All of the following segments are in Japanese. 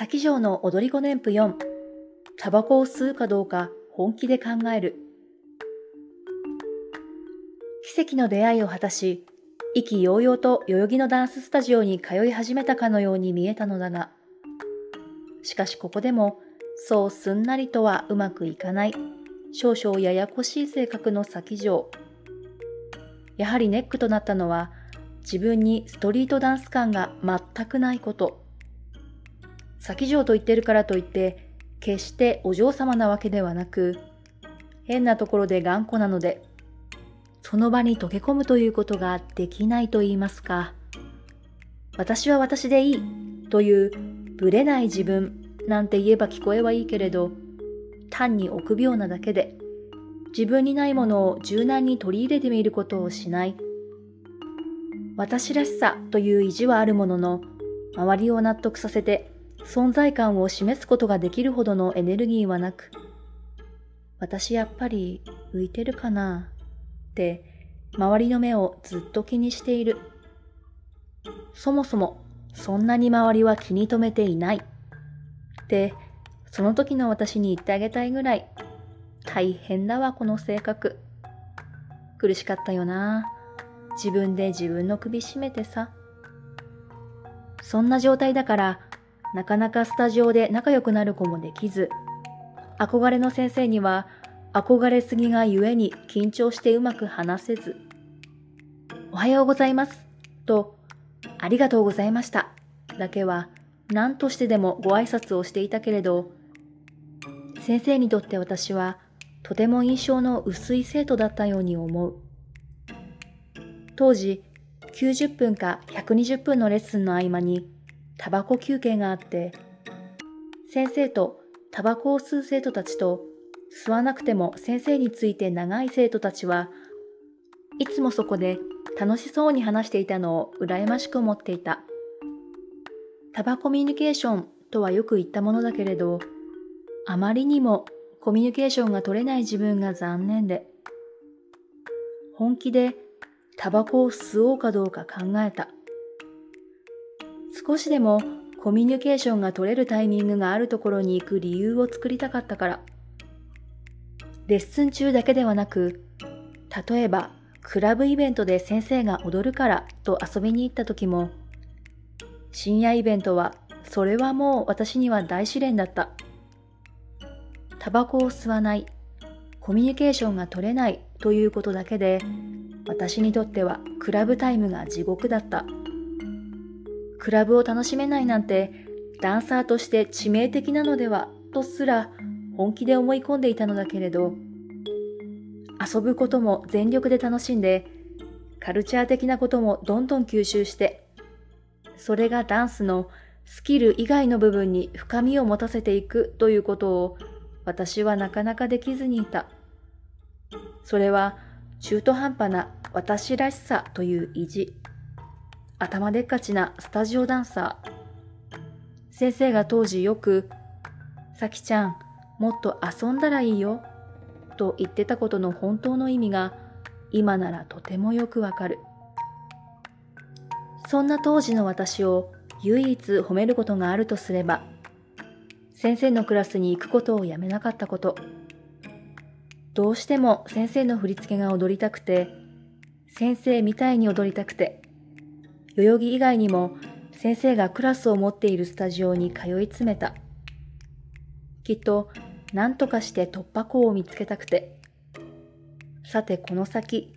先城の踊り子年譜4、タバコを吸うかどうか本気で考える。奇跡の出会いを果たし、意気揚々と代々木のダンススタジオに通い始めたかのように見えたのだが、しかしここでも、そうすんなりとはうまくいかない、少々ややこしい性格の先城。やはりネックとなったのは、自分にストリートダンス感が全くないこと。先城と言ってるからといって、決してお嬢様なわけではなく、変なところで頑固なので、その場に溶け込むということができないと言いますか。私は私でいいというぶれない自分なんて言えば聞こえはいいけれど、単に臆病なだけで、自分にないものを柔軟に取り入れてみることをしない。私らしさという意地はあるものの、周りを納得させて存在感を示すことができるほどのエネルギーはなく、私やっぱり浮いてるかなって周りの目をずっと気にしている。そもそもそんなに周りは気に留めていない。って、その時の私に言ってあげたいぐらい、大変だわこの性格。苦しかったよな。自分で自分の首絞めてさ。そんな状態だから、なかなかスタジオで仲良くなる子もできず、憧れの先生には憧れすぎがゆえに緊張してうまく話せず、おはようございますと、ありがとうございましただけは何としてでもご挨拶をしていたけれど、先生にとって私はとても印象の薄い生徒だったように思う。当時、90分か120分のレッスンの合間に、タバコ休憩があって、先生とタバコを吸う生徒たちと、吸わなくても先生について長い生徒たちは、いつもそこで楽しそうに話していたのを羨ましく思っていた。タバコミュニケーションとはよく言ったものだけれど、あまりにもコミュニケーションが取れない自分が残念で、本気でタバコを吸おうかどうか考えた。少しでもコミュニケーションが取れるタイミングがあるところに行く理由を作りたかったから。レッスン中だけではなく、例えばクラブイベントで先生が踊るからと遊びに行った時も、深夜イベントはそれはもう私には大試練だった。タバコを吸わない、コミュニケーションが取れないということだけで、私にとってはクラブタイムが地獄だった。クラブを楽しめないなんてダンサーとして致命的なのではとすら本気で思い込んでいたのだけれど、遊ぶことも全力で楽しんで、カルチャー的なこともどんどん吸収して、それがダンスのスキル以外の部分に深みを持たせていくということを私はなかなかできずにいた。それは中途半端な私らしさという意地。頭でっかちなスタジオダンサー。先生が当時よく、さきちゃん、もっと遊んだらいいよ、と言ってたことの本当の意味が、今ならとてもよくわかる。そんな当時の私を唯一褒めることがあるとすれば、先生のクラスに行くことをやめなかったこと。どうしても先生の振り付けが踊りたくて、先生みたいに踊りたくて、代々木以外にも先生がクラスを持っているスタジオに通い詰めた。きっと何とかして突破口を見つけたくて。さてこの先、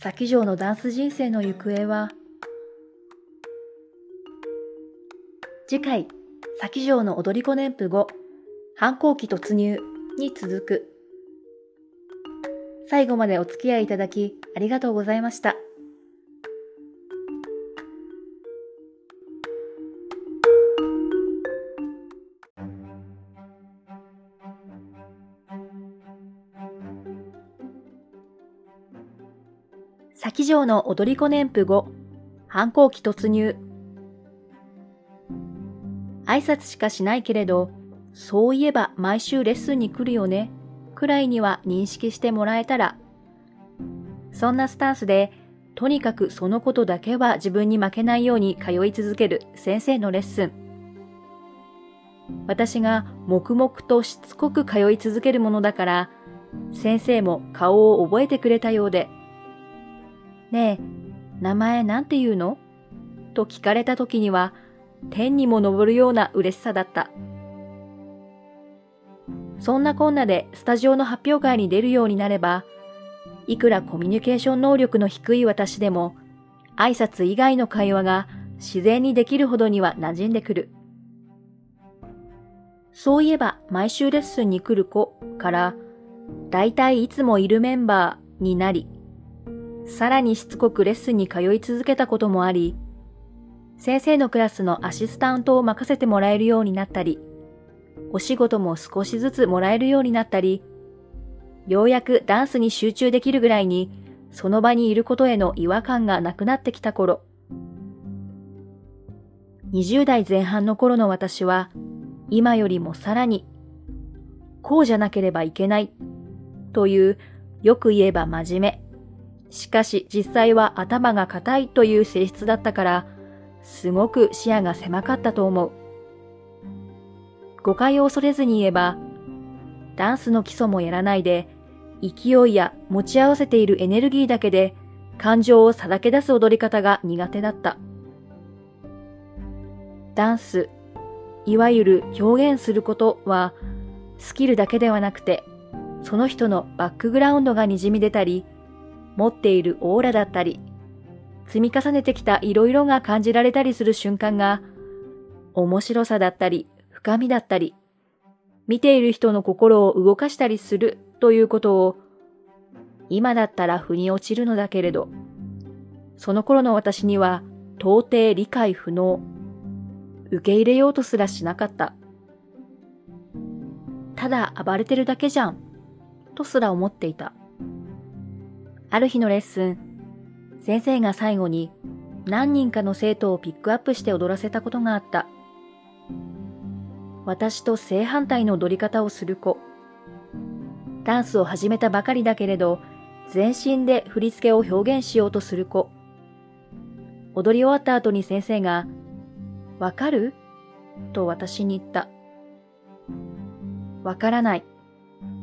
先城のダンス人生の行方は、次回、先城の踊り子年譜後、反抗期突入に続く。最後までお付き合いいただきありがとうございました。先城の踊り子年譜後、反抗期突入。挨拶しかしないけれど、そういえば毎週レッスンに来るよね。くらいには認識してもらえたら、そんなスタンスで、とにかくそのことだけは自分に負けないように通い続ける先生のレッスン。私が黙々としつこく通い続けるものだから、先生も顔を覚えてくれたようで、ねえ、名前なんて言うの？と聞かれた時には、天にも昇るような嬉しさだった。そんなこんなでスタジオの発表会に出るようになれば、いくらコミュニケーション能力の低い私でも、挨拶以外の会話が自然にできるほどには馴染んでくる。そういえば毎週レッスンに来る子から、だいたいいつもいるメンバーになり、さらにしつこくレッスンに通い続けたこともあり、先生のクラスのアシスタントを任せてもらえるようになったり、お仕事も少しずつもらえるようになったり、ようやくダンスに集中できるぐらいに、その場にいることへの違和感がなくなってきた頃、20代前半の頃の私は、今よりもさらに、こうじゃなければいけない、という、よく言えば真面目。しかし実際は頭が硬いという性質だったから、すごく視野が狭かったと思う。誤解を恐れずに言えば、ダンスの基礎もやらないで、勢いや持ち合わせているエネルギーだけで感情をさらけ出す踊り方が苦手だった。ダンス、いわゆる表現することは、スキルだけではなくて、その人のバックグラウンドが滲み出たり、持っているオーラだったり、積み重ねてきた色々が感じられたりする瞬間が、面白さだったり、深みだったり、見ている人の心を動かしたりするということを、今だったら腑に落ちるのだけれど、その頃の私には到底理解不能、受け入れようとすらしなかった。ただ暴れてるだけじゃん、とすら思っていた。ある日のレッスン、先生が最後に何人かの生徒をピックアップして踊らせたことがあった。私と正反対の踊り方をする子。ダンスを始めたばかりだけれど、全身で振り付けを表現しようとする子。踊り終わった後に先生が、わかる？と私に言った。わからない。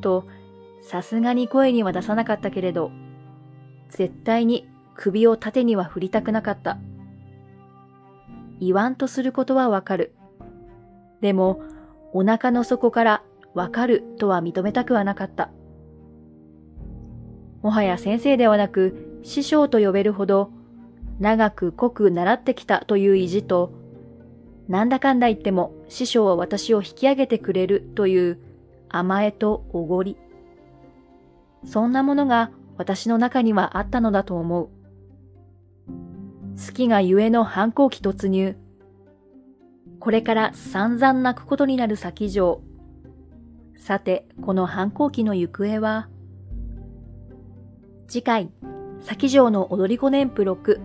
と、さすがに声には出さなかったけれど、絶対に首を縦には振りたくなかった。言わんとすることはわかる。でも、お腹の底からわかるとは認めたくはなかった。もはや先生ではなく師匠と呼べるほど長く濃く習ってきたという意地と、なんだかんだ言っても師匠は私を引き上げてくれるという甘えとおごり。そんなものが私の中にはあったのだと思う。好きがゆえの反抗期突入。これから散々泣くことになる先城。さて、この反抗期の行方は、次回、先城の踊り子年譜6。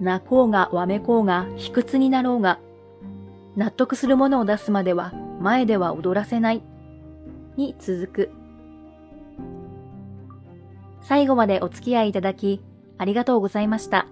泣こうがわめこうが卑屈になろうが、納得するものを出すまでは前では踊らせない。に続く。最後までお付き合いいただき、ありがとうございました。